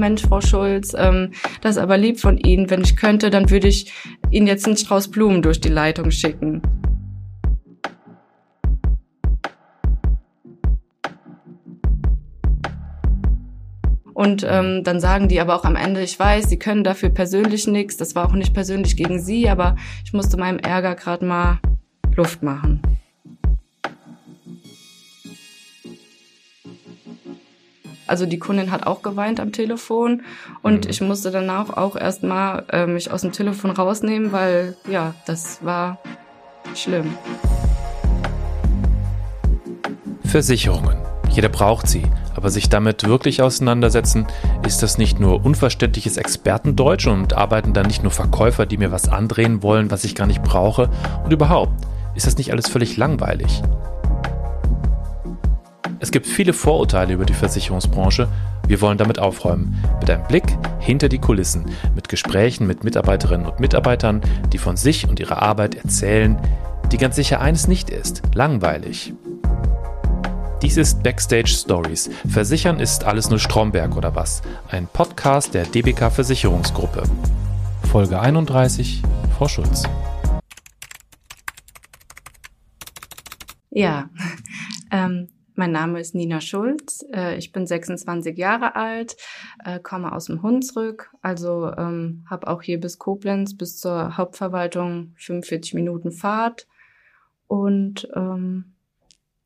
Mensch, Frau Schulz, ähm, das ist aber lieb von Ihnen. Wenn ich könnte, dann würde ich Ihnen jetzt einen Strauß Blumen durch die Leitung schicken. Und ähm, dann sagen die aber auch am Ende, ich weiß, sie können dafür persönlich nichts. Das war auch nicht persönlich gegen sie, aber ich musste meinem Ärger gerade mal Luft machen. Also die Kundin hat auch geweint am Telefon und mhm. ich musste danach auch erstmal äh, mich aus dem Telefon rausnehmen, weil ja, das war schlimm. Versicherungen. Jeder braucht sie. Aber sich damit wirklich auseinandersetzen, ist das nicht nur unverständliches Expertendeutsch und arbeiten dann nicht nur Verkäufer, die mir was andrehen wollen, was ich gar nicht brauche? Und überhaupt, ist das nicht alles völlig langweilig? Es gibt viele Vorurteile über die Versicherungsbranche. Wir wollen damit aufräumen. Mit einem Blick hinter die Kulissen, mit Gesprächen mit Mitarbeiterinnen und Mitarbeitern, die von sich und ihrer Arbeit erzählen, die ganz sicher eines nicht ist, langweilig. Dies ist Backstage Stories. Versichern ist alles nur Stromberg oder was? Ein Podcast der DBK Versicherungsgruppe. Folge 31, Frau Schulz. Ja, ähm, mein Name ist Nina Schulz. Äh, ich bin 26 Jahre alt, äh, komme aus dem Hunsrück, also ähm, habe auch hier bis Koblenz, bis zur Hauptverwaltung 45 Minuten Fahrt und ähm,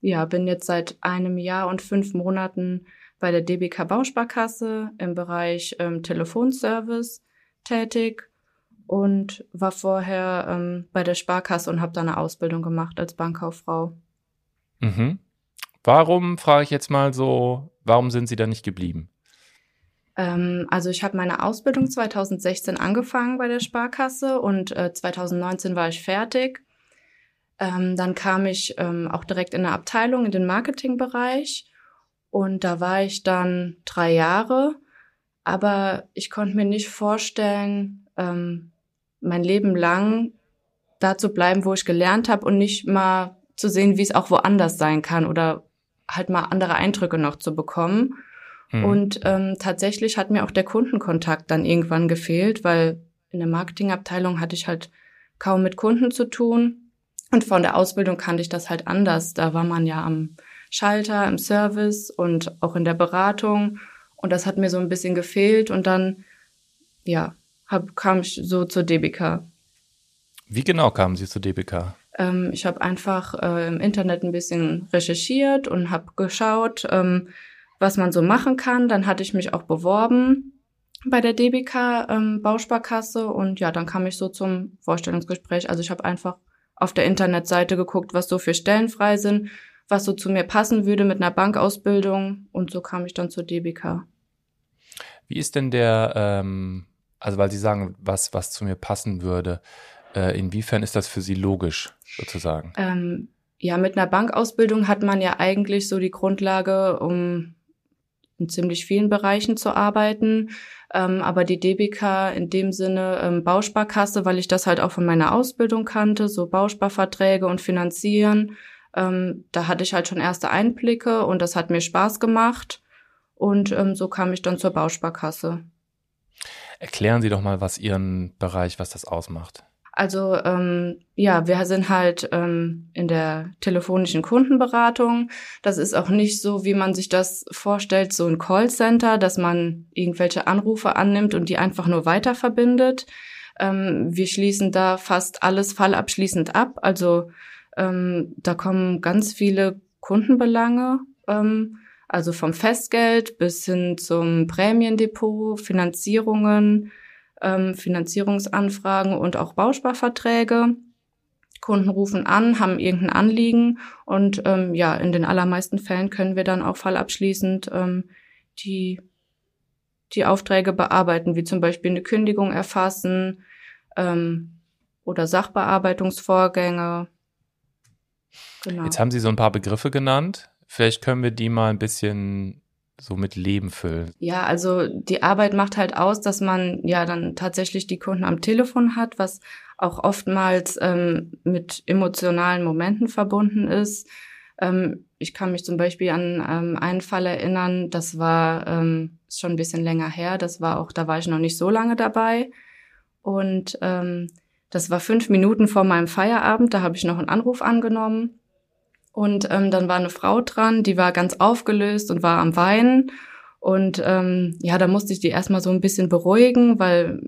ja, bin jetzt seit einem Jahr und fünf Monaten bei der DBK Bausparkasse im Bereich ähm, Telefonservice tätig und war vorher ähm, bei der Sparkasse und habe da eine Ausbildung gemacht als Bankkauffrau. Mhm. Warum, frage ich jetzt mal so, warum sind Sie da nicht geblieben? Ähm, also ich habe meine Ausbildung 2016 angefangen bei der Sparkasse und äh, 2019 war ich fertig ähm, dann kam ich ähm, auch direkt in eine Abteilung in den Marketingbereich und da war ich dann drei Jahre, aber ich konnte mir nicht vorstellen, mein Leben lang da zu bleiben, wo ich gelernt habe und nicht mal zu sehen, wie es auch woanders sein kann oder halt mal andere Eindrücke noch zu bekommen. Mhm. Und ähm, tatsächlich hat mir auch der Kundenkontakt dann irgendwann gefehlt, weil in der Marketingabteilung hatte ich halt kaum mit Kunden zu tun. Und von der Ausbildung kannte ich das halt anders. Da war man ja am Schalter, im Service und auch in der Beratung. Und das hat mir so ein bisschen gefehlt. Und dann, ja, hab, kam ich so zur DBK. Wie genau kamen Sie zur DBK? Ähm, ich habe einfach äh, im Internet ein bisschen recherchiert und habe geschaut, ähm, was man so machen kann. Dann hatte ich mich auch beworben bei der DBK ähm, Bausparkasse und ja, dann kam ich so zum Vorstellungsgespräch. Also ich habe einfach auf der Internetseite geguckt, was so für Stellen frei sind, was so zu mir passen würde mit einer Bankausbildung und so kam ich dann zur DBK. Wie ist denn der, ähm, also weil Sie sagen, was, was zu mir passen würde, äh, inwiefern ist das für Sie logisch sozusagen? Ähm, ja, mit einer Bankausbildung hat man ja eigentlich so die Grundlage, um in ziemlich vielen Bereichen zu arbeiten. Ähm, aber die DBK in dem Sinne ähm, Bausparkasse, weil ich das halt auch von meiner Ausbildung kannte, so Bausparverträge und Finanzieren. Ähm, da hatte ich halt schon erste Einblicke und das hat mir Spaß gemacht. Und ähm, so kam ich dann zur Bausparkasse. Erklären Sie doch mal, was Ihren Bereich, was das ausmacht. Also ähm, ja, wir sind halt ähm, in der telefonischen Kundenberatung. Das ist auch nicht so, wie man sich das vorstellt, so ein Callcenter, dass man irgendwelche Anrufe annimmt und die einfach nur weiter verbindet. Ähm, wir schließen da fast alles fallabschließend ab. Also ähm, da kommen ganz viele Kundenbelange, ähm, also vom Festgeld bis hin zum Prämiendepot, Finanzierungen ähm, Finanzierungsanfragen und auch Bausparverträge. Kunden rufen an, haben irgendein Anliegen und ähm, ja, in den allermeisten Fällen können wir dann auch fallabschließend ähm, die, die Aufträge bearbeiten, wie zum Beispiel eine Kündigung erfassen ähm, oder Sachbearbeitungsvorgänge. Genau. Jetzt haben Sie so ein paar Begriffe genannt. Vielleicht können wir die mal ein bisschen so mit Leben füllen. Ja, also die Arbeit macht halt aus, dass man ja dann tatsächlich die Kunden am Telefon hat, was auch oftmals ähm, mit emotionalen Momenten verbunden ist. Ähm, ich kann mich zum Beispiel an ähm, einen Fall erinnern, das war ähm, schon ein bisschen länger her. Das war auch, da war ich noch nicht so lange dabei. Und ähm, das war fünf Minuten vor meinem Feierabend. Da habe ich noch einen Anruf angenommen. Und ähm, dann war eine Frau dran, die war ganz aufgelöst und war am Weinen. Und ähm, ja, da musste ich die erstmal so ein bisschen beruhigen, weil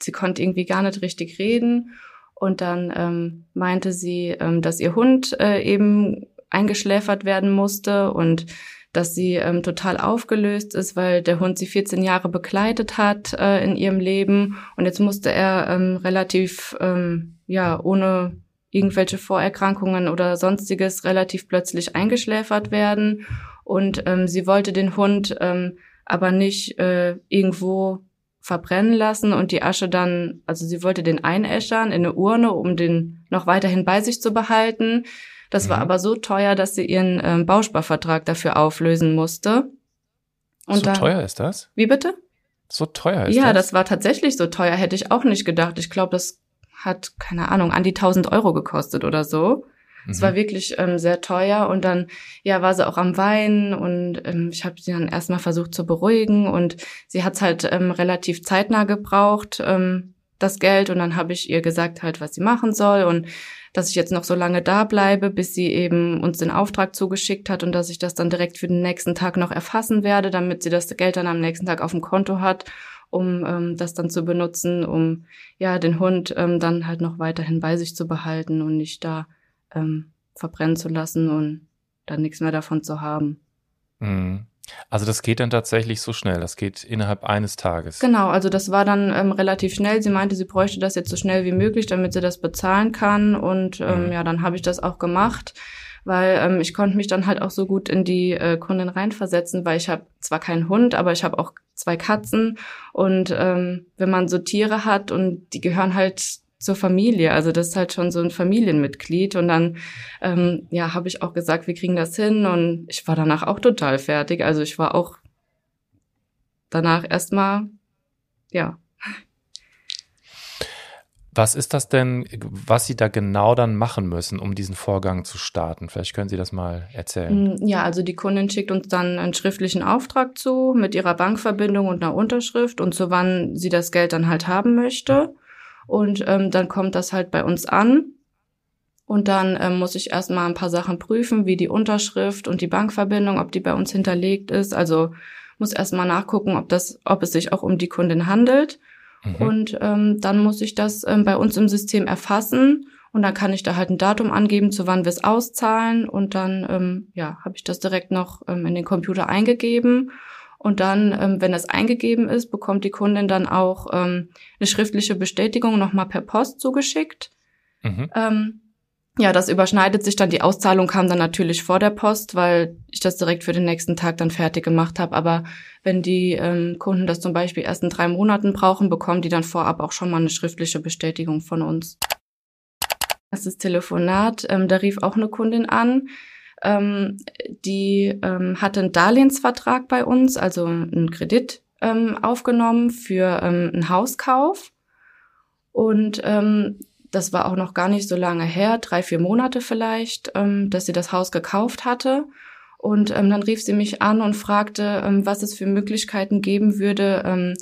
sie konnte irgendwie gar nicht richtig reden. Und dann ähm, meinte sie, ähm, dass ihr Hund äh, eben eingeschläfert werden musste und dass sie ähm, total aufgelöst ist, weil der Hund sie 14 Jahre begleitet hat äh, in ihrem Leben und jetzt musste er ähm, relativ ähm, ja ohne irgendwelche Vorerkrankungen oder sonstiges relativ plötzlich eingeschläfert werden und ähm, sie wollte den Hund ähm, aber nicht äh, irgendwo verbrennen lassen und die Asche dann, also sie wollte den einäschern in eine Urne, um den noch weiterhin bei sich zu behalten. Das mhm. war aber so teuer, dass sie ihren ähm, Bausparvertrag dafür auflösen musste. Und so dann, teuer ist das? Wie bitte? So teuer ist ja, das? Ja, das war tatsächlich so teuer, hätte ich auch nicht gedacht. Ich glaube, das hat, keine Ahnung, an die 1000 Euro gekostet oder so. Es war mhm. wirklich ähm, sehr teuer und dann ja war sie auch am Weinen und ähm, ich habe sie dann erstmal versucht zu beruhigen und sie hat es halt ähm, relativ zeitnah gebraucht ähm, das Geld und dann habe ich ihr gesagt halt was sie machen soll und dass ich jetzt noch so lange da bleibe, bis sie eben uns den Auftrag zugeschickt hat und dass ich das dann direkt für den nächsten Tag noch erfassen werde, damit sie das Geld dann am nächsten Tag auf dem Konto hat, um ähm, das dann zu benutzen, um ja den Hund ähm, dann halt noch weiterhin bei sich zu behalten und nicht da ähm, verbrennen zu lassen und dann nichts mehr davon zu haben. Mhm. Also das geht dann tatsächlich so schnell, das geht innerhalb eines Tages. Genau, also das war dann ähm, relativ schnell. Sie meinte, sie bräuchte das jetzt so schnell wie möglich, damit sie das bezahlen kann. Und ähm, mhm. ja, dann habe ich das auch gemacht, weil ähm, ich konnte mich dann halt auch so gut in die äh, Kundin reinversetzen, weil ich habe zwar keinen Hund, aber ich habe auch zwei Katzen. Und ähm, wenn man so Tiere hat und die gehören halt zur Familie. Also das ist halt schon so ein Familienmitglied. Und dann, ähm, ja, habe ich auch gesagt, wir kriegen das hin. Und ich war danach auch total fertig. Also ich war auch danach erstmal, ja. Was ist das denn, was Sie da genau dann machen müssen, um diesen Vorgang zu starten? Vielleicht können Sie das mal erzählen. Mm, ja, also die Kundin schickt uns dann einen schriftlichen Auftrag zu mit ihrer Bankverbindung und einer Unterschrift und zu wann sie das Geld dann halt haben möchte. Und ähm, dann kommt das halt bei uns an. Und dann ähm, muss ich erstmal ein paar Sachen prüfen, wie die Unterschrift und die Bankverbindung, ob die bei uns hinterlegt ist. Also muss erstmal nachgucken, ob das, ob es sich auch um die Kundin handelt. Mhm. Und ähm, dann muss ich das ähm, bei uns im System erfassen und dann kann ich da halt ein Datum angeben, zu wann wir es auszahlen. Und dann ähm, ja, habe ich das direkt noch ähm, in den Computer eingegeben. Und dann, ähm, wenn das eingegeben ist, bekommt die Kundin dann auch ähm, eine schriftliche Bestätigung nochmal per Post zugeschickt. Mhm. Ähm, ja, das überschneidet sich dann. Die Auszahlung kam dann natürlich vor der Post, weil ich das direkt für den nächsten Tag dann fertig gemacht habe. Aber wenn die ähm, Kunden das zum Beispiel erst in drei Monaten brauchen, bekommen die dann vorab auch schon mal eine schriftliche Bestätigung von uns. Das ist Telefonat. Ähm, da rief auch eine Kundin an ähm, die ähm, hatte einen Darlehensvertrag bei uns, also einen Kredit ähm, aufgenommen für ähm, einen Hauskauf. Und ähm, das war auch noch gar nicht so lange her, drei, vier Monate vielleicht, ähm, dass sie das Haus gekauft hatte. Und ähm, dann rief sie mich an und fragte, ähm, was es für Möglichkeiten geben würde, ähm,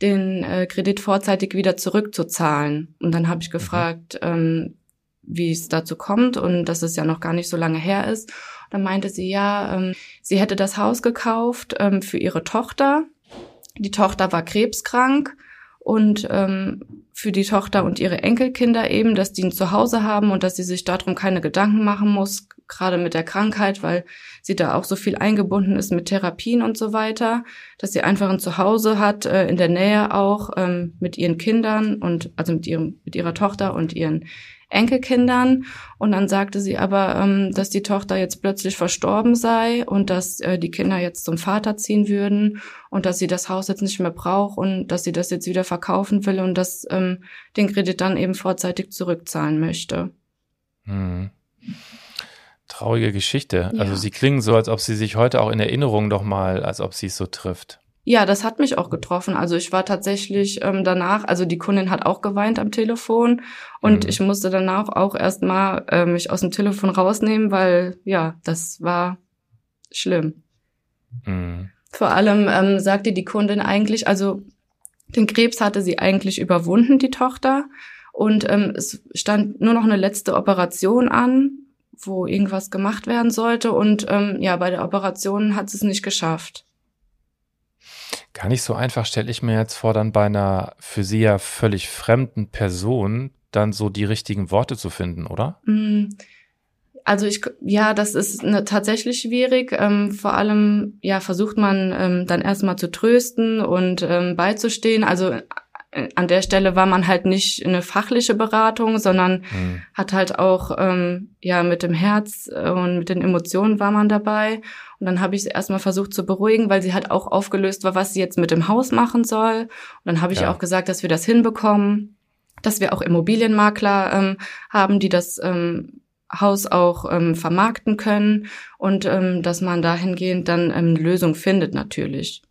den äh, Kredit vorzeitig wieder zurückzuzahlen. Und dann habe ich mhm. gefragt, ähm, wie es dazu kommt und dass es ja noch gar nicht so lange her ist. Dann meinte sie, ja, ähm, sie hätte das Haus gekauft ähm, für ihre Tochter. Die Tochter war krebskrank und ähm, für die Tochter und ihre Enkelkinder eben, dass die ein Zuhause haben und dass sie sich darum keine Gedanken machen muss, gerade mit der Krankheit, weil sie da auch so viel eingebunden ist mit Therapien und so weiter, dass sie einfach ein Zuhause hat, äh, in der Nähe auch ähm, mit ihren Kindern und also mit ihrem mit ihrer Tochter und ihren Enkelkindern. Und dann sagte sie aber, ähm, dass die Tochter jetzt plötzlich verstorben sei und dass äh, die Kinder jetzt zum Vater ziehen würden und dass sie das Haus jetzt nicht mehr braucht und dass sie das jetzt wieder verkaufen will und dass ähm, den Kredit dann eben vorzeitig zurückzahlen möchte. Hm. Traurige Geschichte. Ja. Also sie klingen so, als ob sie sich heute auch in Erinnerung doch mal, als ob sie es so trifft. Ja, das hat mich auch getroffen. Also ich war tatsächlich ähm, danach, also die Kundin hat auch geweint am Telefon und mhm. ich musste danach auch erstmal äh, mich aus dem Telefon rausnehmen, weil ja, das war schlimm. Mhm. Vor allem ähm, sagte die Kundin eigentlich, also den Krebs hatte sie eigentlich überwunden, die Tochter. Und ähm, es stand nur noch eine letzte Operation an, wo irgendwas gemacht werden sollte. Und ähm, ja, bei der Operation hat sie es nicht geschafft. Gar nicht so einfach stelle ich mir jetzt vor, dann bei einer für sie ja völlig fremden Person dann so die richtigen Worte zu finden, oder? Mm, also ich, ja, das ist eine, tatsächlich schwierig. Ähm, vor allem, ja, versucht man ähm, dann erstmal zu trösten und ähm, beizustehen. Also äh, an der Stelle war man halt nicht eine fachliche Beratung, sondern mhm. hat halt auch ähm, ja mit dem Herz und mit den Emotionen war man dabei. Und dann habe ich sie erstmal versucht zu beruhigen, weil sie halt auch aufgelöst war, was sie jetzt mit dem Haus machen soll. Und dann habe ich ja. auch gesagt, dass wir das hinbekommen, dass wir auch Immobilienmakler ähm, haben, die das ähm, Haus auch ähm, vermarkten können und ähm, dass man dahingehend dann ähm, eine Lösung findet natürlich.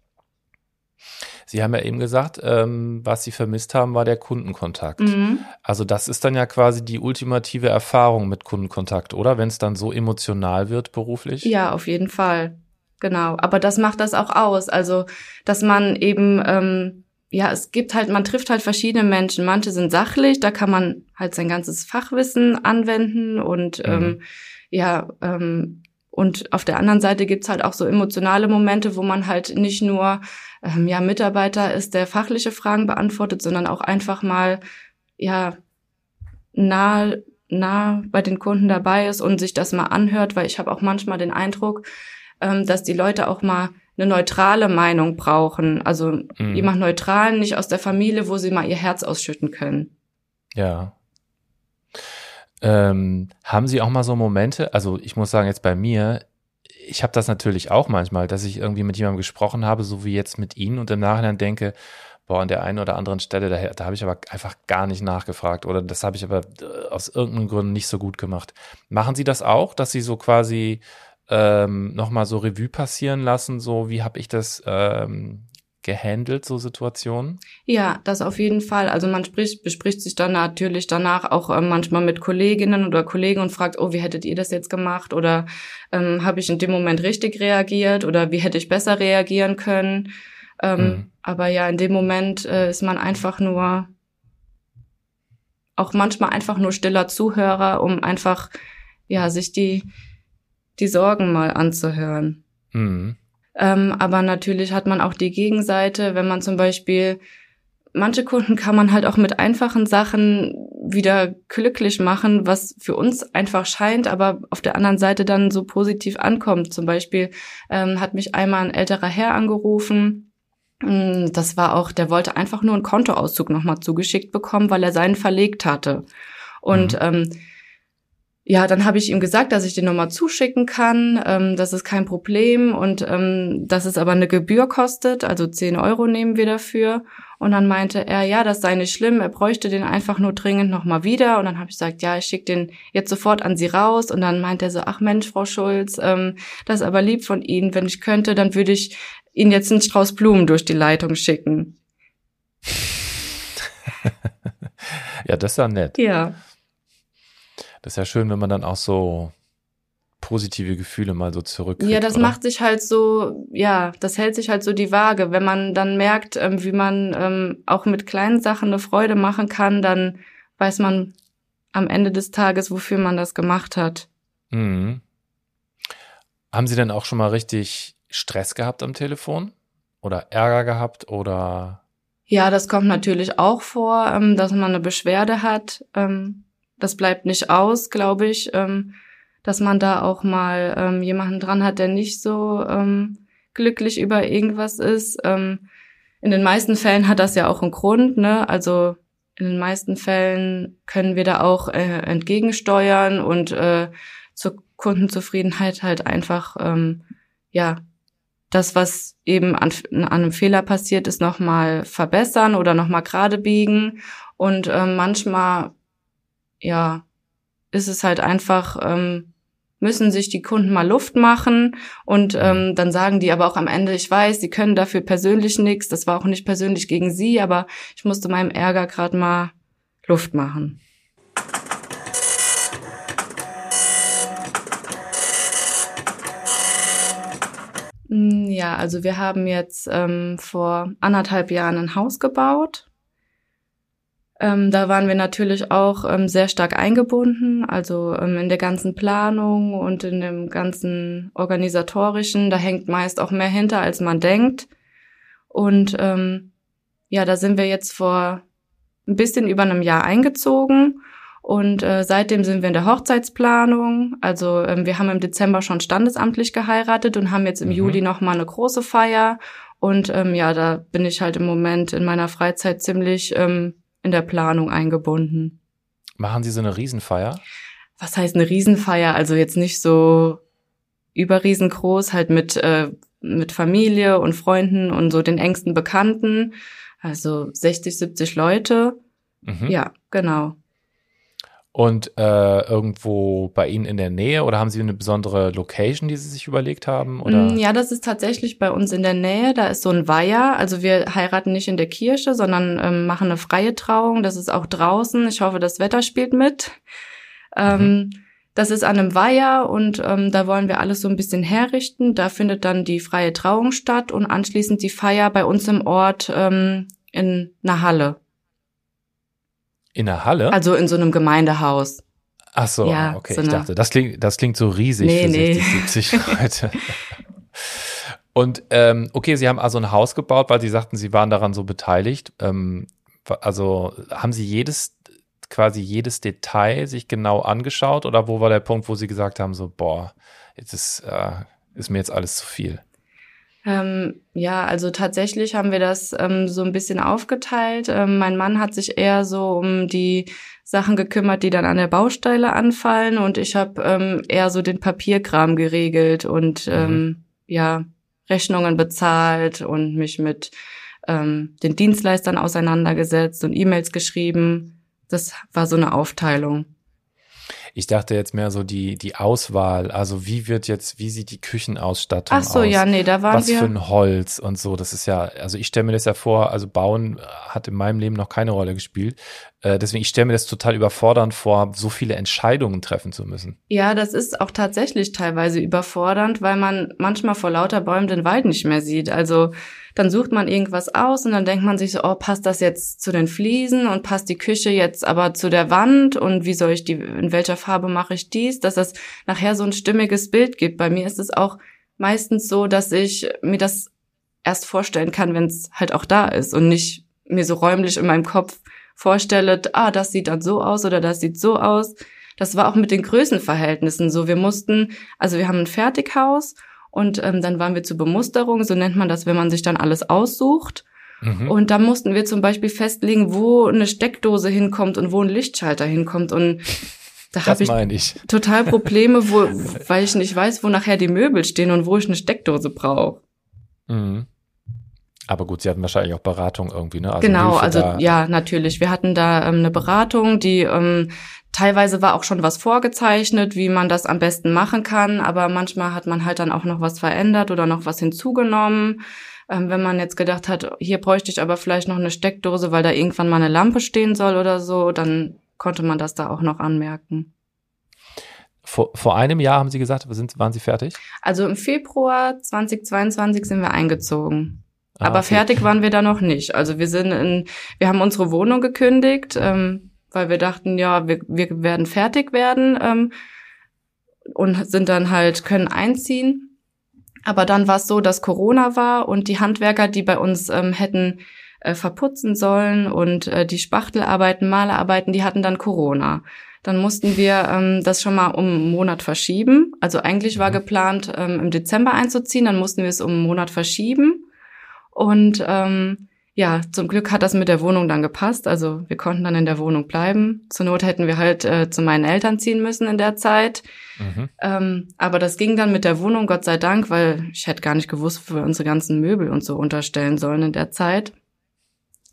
Sie haben ja eben gesagt, ähm, was Sie vermisst haben, war der Kundenkontakt. Mhm. Also das ist dann ja quasi die ultimative Erfahrung mit Kundenkontakt, oder? Wenn es dann so emotional wird beruflich? Ja, auf jeden Fall. Genau. Aber das macht das auch aus. Also, dass man eben, ähm, ja, es gibt halt, man trifft halt verschiedene Menschen. Manche sind sachlich, da kann man halt sein ganzes Fachwissen anwenden und mhm. ähm, ja, ähm, und auf der anderen Seite gibt's halt auch so emotionale Momente, wo man halt nicht nur ähm, ja Mitarbeiter ist, der fachliche Fragen beantwortet, sondern auch einfach mal ja nah nah bei den Kunden dabei ist und sich das mal anhört, weil ich habe auch manchmal den Eindruck, ähm, dass die Leute auch mal eine neutrale Meinung brauchen, also mhm. jemand neutral, nicht aus der Familie, wo sie mal ihr Herz ausschütten können. Ja, ähm, haben Sie auch mal so Momente, also ich muss sagen, jetzt bei mir, ich habe das natürlich auch manchmal, dass ich irgendwie mit jemandem gesprochen habe, so wie jetzt mit Ihnen und im Nachhinein denke, boah, an der einen oder anderen Stelle, da, da habe ich aber einfach gar nicht nachgefragt oder das habe ich aber äh, aus irgendeinem Grund nicht so gut gemacht. Machen Sie das auch, dass Sie so quasi ähm, nochmal so Revue passieren lassen, so wie habe ich das ähm, gehandelt, so Situationen? Ja, das auf jeden Fall. Also man spricht, bespricht sich dann natürlich danach auch äh, manchmal mit Kolleginnen oder Kollegen und fragt, oh, wie hättet ihr das jetzt gemacht? Oder ähm, habe ich in dem Moment richtig reagiert oder wie hätte ich besser reagieren können? Ähm, mhm. Aber ja, in dem Moment äh, ist man einfach nur, auch manchmal einfach nur stiller Zuhörer, um einfach, ja, sich die, die Sorgen mal anzuhören. Mhm. Ähm, aber natürlich hat man auch die Gegenseite, wenn man zum Beispiel manche Kunden kann man halt auch mit einfachen Sachen wieder glücklich machen, was für uns einfach scheint, aber auf der anderen Seite dann so positiv ankommt. Zum Beispiel ähm, hat mich einmal ein älterer Herr angerufen. Mm, das war auch, der wollte einfach nur einen Kontoauszug nochmal zugeschickt bekommen, weil er seinen verlegt hatte. Und mhm. ähm, ja, dann habe ich ihm gesagt, dass ich den nochmal zuschicken kann. Ähm, das ist kein Problem und ähm, dass es aber eine Gebühr kostet, also 10 Euro nehmen wir dafür. Und dann meinte er, ja, das sei nicht schlimm, er bräuchte den einfach nur dringend nochmal wieder. Und dann habe ich gesagt, ja, ich schicke den jetzt sofort an Sie raus. Und dann meinte er so, ach Mensch, Frau Schulz, ähm, das ist aber lieb von Ihnen. Wenn ich könnte, dann würde ich Ihnen jetzt einen Strauß Blumen durch die Leitung schicken. ja, das ist ja nett. Ja. Das ist ja schön, wenn man dann auch so positive Gefühle mal so zurück. Ja, das oder? macht sich halt so, ja, das hält sich halt so die Waage. Wenn man dann merkt, ähm, wie man ähm, auch mit kleinen Sachen eine Freude machen kann, dann weiß man am Ende des Tages, wofür man das gemacht hat. Mhm. Haben Sie denn auch schon mal richtig Stress gehabt am Telefon? Oder Ärger gehabt oder? Ja, das kommt natürlich auch vor, ähm, dass man eine Beschwerde hat. Ähm, das bleibt nicht aus, glaube ich, ähm, dass man da auch mal ähm, jemanden dran hat, der nicht so ähm, glücklich über irgendwas ist. Ähm, in den meisten Fällen hat das ja auch einen Grund, ne? Also in den meisten Fällen können wir da auch äh, entgegensteuern und äh, zur Kundenzufriedenheit halt einfach ähm, ja das, was eben an, an einem Fehler passiert ist, nochmal verbessern oder nochmal gerade biegen. Und äh, manchmal ja, ist es halt einfach, ähm, müssen sich die Kunden mal Luft machen und ähm, dann sagen die aber auch am Ende, ich weiß, sie können dafür persönlich nichts, das war auch nicht persönlich gegen sie, aber ich musste meinem Ärger gerade mal Luft machen. Hm, ja, also wir haben jetzt ähm, vor anderthalb Jahren ein Haus gebaut ähm, da waren wir natürlich auch ähm, sehr stark eingebunden, also ähm, in der ganzen Planung und in dem ganzen organisatorischen. Da hängt meist auch mehr hinter, als man denkt. Und ähm, ja, da sind wir jetzt vor ein bisschen über einem Jahr eingezogen. Und äh, seitdem sind wir in der Hochzeitsplanung. Also ähm, wir haben im Dezember schon standesamtlich geheiratet und haben jetzt im mhm. Juli noch mal eine große Feier. Und ähm, ja, da bin ich halt im Moment in meiner Freizeit ziemlich ähm, in der Planung eingebunden. Machen Sie so eine Riesenfeier? Was heißt eine Riesenfeier? Also jetzt nicht so überriesengroß, halt mit, äh, mit Familie und Freunden und so den engsten Bekannten. Also 60, 70 Leute. Mhm. Ja, genau. Und äh, irgendwo bei Ihnen in der Nähe oder haben Sie eine besondere Location, die Sie sich überlegt haben? Oder? Mm, ja, das ist tatsächlich bei uns in der Nähe. Da ist so ein Weiher. Also wir heiraten nicht in der Kirche, sondern ähm, machen eine freie Trauung. Das ist auch draußen. Ich hoffe, das Wetter spielt mit. Ähm, mhm. Das ist an einem Weiher und ähm, da wollen wir alles so ein bisschen herrichten. Da findet dann die freie Trauung statt und anschließend die Feier bei uns im Ort ähm, in einer Halle. In der Halle? Also in so einem Gemeindehaus. Ach so, ja, okay. So ich dachte, das klingt, das klingt so riesig nee, für nee. 60, 70 Leute. Und ähm, okay, Sie haben also ein Haus gebaut, weil Sie sagten, Sie waren daran so beteiligt. Ähm, also haben Sie jedes, quasi jedes Detail sich genau angeschaut oder wo war der Punkt, wo Sie gesagt haben, so, boah, jetzt ist, äh, ist mir jetzt alles zu viel? Ähm, ja, also tatsächlich haben wir das ähm, so ein bisschen aufgeteilt. Ähm, mein Mann hat sich eher so um die Sachen gekümmert, die dann an der Baustelle anfallen und ich habe ähm, eher so den Papierkram geregelt und mhm. ähm, ja Rechnungen bezahlt und mich mit ähm, den Dienstleistern auseinandergesetzt und E-Mails geschrieben. Das war so eine Aufteilung. Ich dachte jetzt mehr so die, die Auswahl. Also wie wird jetzt, wie sieht die Küchenausstattung aus? Ach so, aus? ja, nee, da waren Was wir. für ein Holz und so. Das ist ja, also ich stelle mir das ja vor, also Bauen hat in meinem Leben noch keine Rolle gespielt. Äh, deswegen, ich stelle mir das total überfordernd vor, so viele Entscheidungen treffen zu müssen. Ja, das ist auch tatsächlich teilweise überfordernd, weil man manchmal vor lauter Bäumen den Wald nicht mehr sieht. Also dann sucht man irgendwas aus und dann denkt man sich so, oh, passt das jetzt zu den Fliesen und passt die Küche jetzt aber zu der Wand und wie soll ich die, in welcher Farbe mache ich dies, dass das nachher so ein stimmiges Bild gibt. Bei mir ist es auch meistens so, dass ich mir das erst vorstellen kann, wenn es halt auch da ist und nicht mir so räumlich in meinem Kopf vorstelle, ah, das sieht dann so aus oder das sieht so aus. Das war auch mit den Größenverhältnissen so. Wir mussten, also wir haben ein Fertighaus und ähm, dann waren wir zur Bemusterung, so nennt man das, wenn man sich dann alles aussucht. Mhm. Und da mussten wir zum Beispiel festlegen, wo eine Steckdose hinkommt und wo ein Lichtschalter hinkommt. Und da habe ich, ich, total Probleme, wo, weil ich nicht weiß, wo nachher die Möbel stehen und wo ich eine Steckdose brauche. Mhm. Aber gut, Sie hatten wahrscheinlich auch Beratung irgendwie, ne? Also genau, Hilfe also ja, natürlich. Wir hatten da ähm, eine Beratung, die ähm, Teilweise war auch schon was vorgezeichnet, wie man das am besten machen kann, aber manchmal hat man halt dann auch noch was verändert oder noch was hinzugenommen. Ähm, wenn man jetzt gedacht hat, hier bräuchte ich aber vielleicht noch eine Steckdose, weil da irgendwann mal eine Lampe stehen soll oder so, dann konnte man das da auch noch anmerken. Vor, vor einem Jahr haben Sie gesagt, sind, waren Sie fertig? Also im Februar 2022 sind wir eingezogen. Ah, aber okay. fertig waren wir da noch nicht. Also wir sind in, wir haben unsere Wohnung gekündigt. Ähm, weil wir dachten, ja, wir, wir werden fertig werden ähm, und sind dann halt, können einziehen. Aber dann war es so, dass Corona war und die Handwerker, die bei uns ähm, hätten äh, verputzen sollen und äh, die Spachtelarbeiten, Malerarbeiten, die hatten dann Corona. Dann mussten wir ähm, das schon mal um einen Monat verschieben. Also eigentlich war mhm. geplant, ähm, im Dezember einzuziehen, dann mussten wir es um einen Monat verschieben. Und ähm, ja, zum Glück hat das mit der Wohnung dann gepasst. Also wir konnten dann in der Wohnung bleiben. Zur Not hätten wir halt äh, zu meinen Eltern ziehen müssen in der Zeit. Mhm. Ähm, aber das ging dann mit der Wohnung, Gott sei Dank, weil ich hätte gar nicht gewusst, wo wir unsere ganzen Möbel und so unterstellen sollen in der Zeit.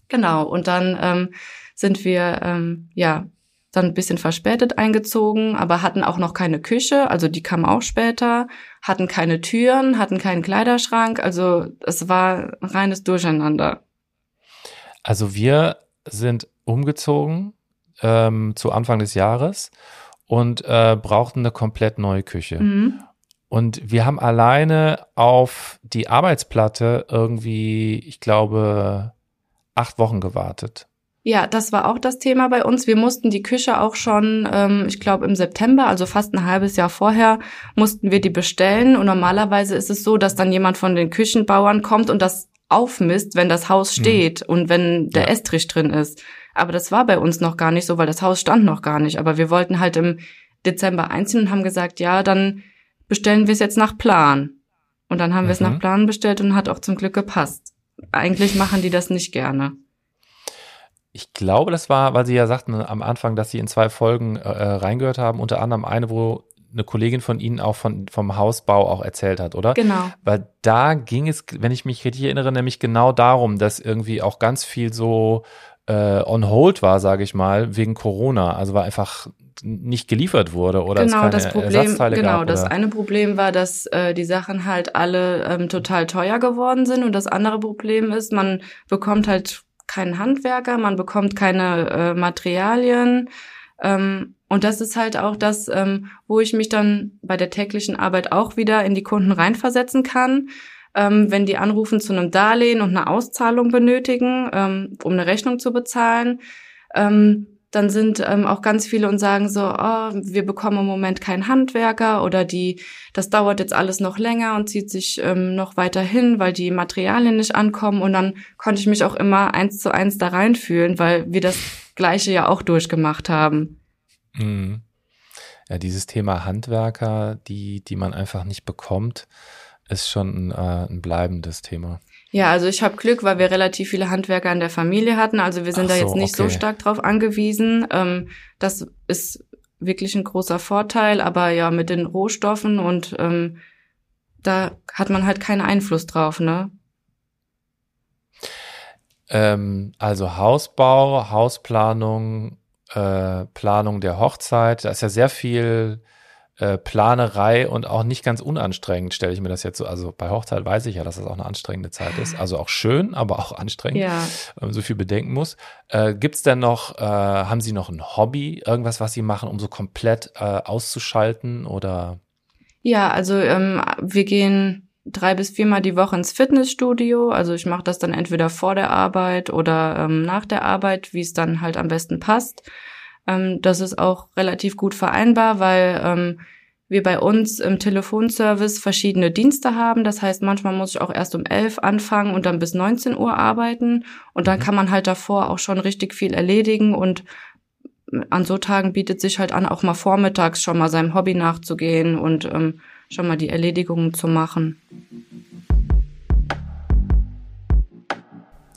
Genau, und dann ähm, sind wir ähm, ja dann ein bisschen verspätet eingezogen, aber hatten auch noch keine Küche, also die kam auch später, hatten keine Türen, hatten keinen Kleiderschrank, also es war reines Durcheinander. Also wir sind umgezogen ähm, zu Anfang des Jahres und äh, brauchten eine komplett neue Küche. Mhm. Und wir haben alleine auf die Arbeitsplatte irgendwie, ich glaube, acht Wochen gewartet. Ja, das war auch das Thema bei uns. Wir mussten die Küche auch schon, ähm, ich glaube im September, also fast ein halbes Jahr vorher, mussten wir die bestellen. Und normalerweise ist es so, dass dann jemand von den Küchenbauern kommt und das aufmisst, wenn das Haus mhm. steht mhm. und wenn der ja. Estrich drin ist. Aber das war bei uns noch gar nicht so, weil das Haus stand noch gar nicht. Aber wir wollten halt im Dezember einziehen und haben gesagt, ja, dann bestellen wir es jetzt nach Plan. Und dann haben mhm. wir es nach Plan bestellt und hat auch zum Glück gepasst. Eigentlich machen die das nicht gerne. Ich glaube, das war, weil Sie ja sagten am Anfang, dass Sie in zwei Folgen äh, äh, reingehört haben, unter anderem eine, wo eine Kollegin von Ihnen auch von, vom Hausbau auch erzählt hat, oder? Genau. Weil da ging es, wenn ich mich richtig erinnere, nämlich genau darum, dass irgendwie auch ganz viel so äh, on hold war, sage ich mal, wegen Corona. Also war einfach nicht geliefert wurde oder genau, es keine das Problem, Ersatzteile genau, gab. das eine Problem war, dass äh, die Sachen halt alle ähm, total teuer geworden sind und das andere Problem ist, man bekommt halt keinen Handwerker, man bekommt keine äh, Materialien. Ähm, und das ist halt auch das, ähm, wo ich mich dann bei der täglichen Arbeit auch wieder in die Kunden reinversetzen kann. Ähm, wenn die anrufen zu einem Darlehen und eine Auszahlung benötigen, ähm, um eine Rechnung zu bezahlen, ähm, dann sind ähm, auch ganz viele und sagen so, oh, wir bekommen im Moment keinen Handwerker oder die, das dauert jetzt alles noch länger und zieht sich ähm, noch weiter hin, weil die Materialien nicht ankommen. Und dann konnte ich mich auch immer eins zu eins da reinfühlen, weil wir das Gleiche ja auch durchgemacht haben. Mhm. Ja, dieses Thema Handwerker, die, die man einfach nicht bekommt, ist schon ein, äh, ein bleibendes Thema. Ja, also ich habe Glück, weil wir relativ viele Handwerker in der Familie hatten. Also wir sind Ach da jetzt nicht okay. so stark drauf angewiesen. Ähm, das ist wirklich ein großer Vorteil, aber ja, mit den Rohstoffen und ähm, da hat man halt keinen Einfluss drauf, ne? Ähm, also Hausbau, Hausplanung, äh, Planung der Hochzeit, da ist ja sehr viel äh, Planerei und auch nicht ganz unanstrengend, stelle ich mir das jetzt so. Also bei Hochzeit weiß ich ja, dass das auch eine anstrengende Zeit ist. Also auch schön, aber auch anstrengend, ja. wenn man so viel bedenken muss. Äh, Gibt es denn noch, äh, haben Sie noch ein Hobby, irgendwas, was Sie machen, um so komplett äh, auszuschalten oder? Ja, also ähm, wir gehen drei bis viermal die Woche ins Fitnessstudio. Also ich mache das dann entweder vor der Arbeit oder ähm, nach der Arbeit, wie es dann halt am besten passt. Ähm, das ist auch relativ gut vereinbar, weil ähm, wir bei uns im Telefonservice verschiedene Dienste haben. Das heißt, manchmal muss ich auch erst um elf anfangen und dann bis 19 Uhr arbeiten. Und dann mhm. kann man halt davor auch schon richtig viel erledigen. Und an so Tagen bietet sich halt an, auch mal vormittags schon mal seinem Hobby nachzugehen und ähm, schon mal die Erledigungen zu machen.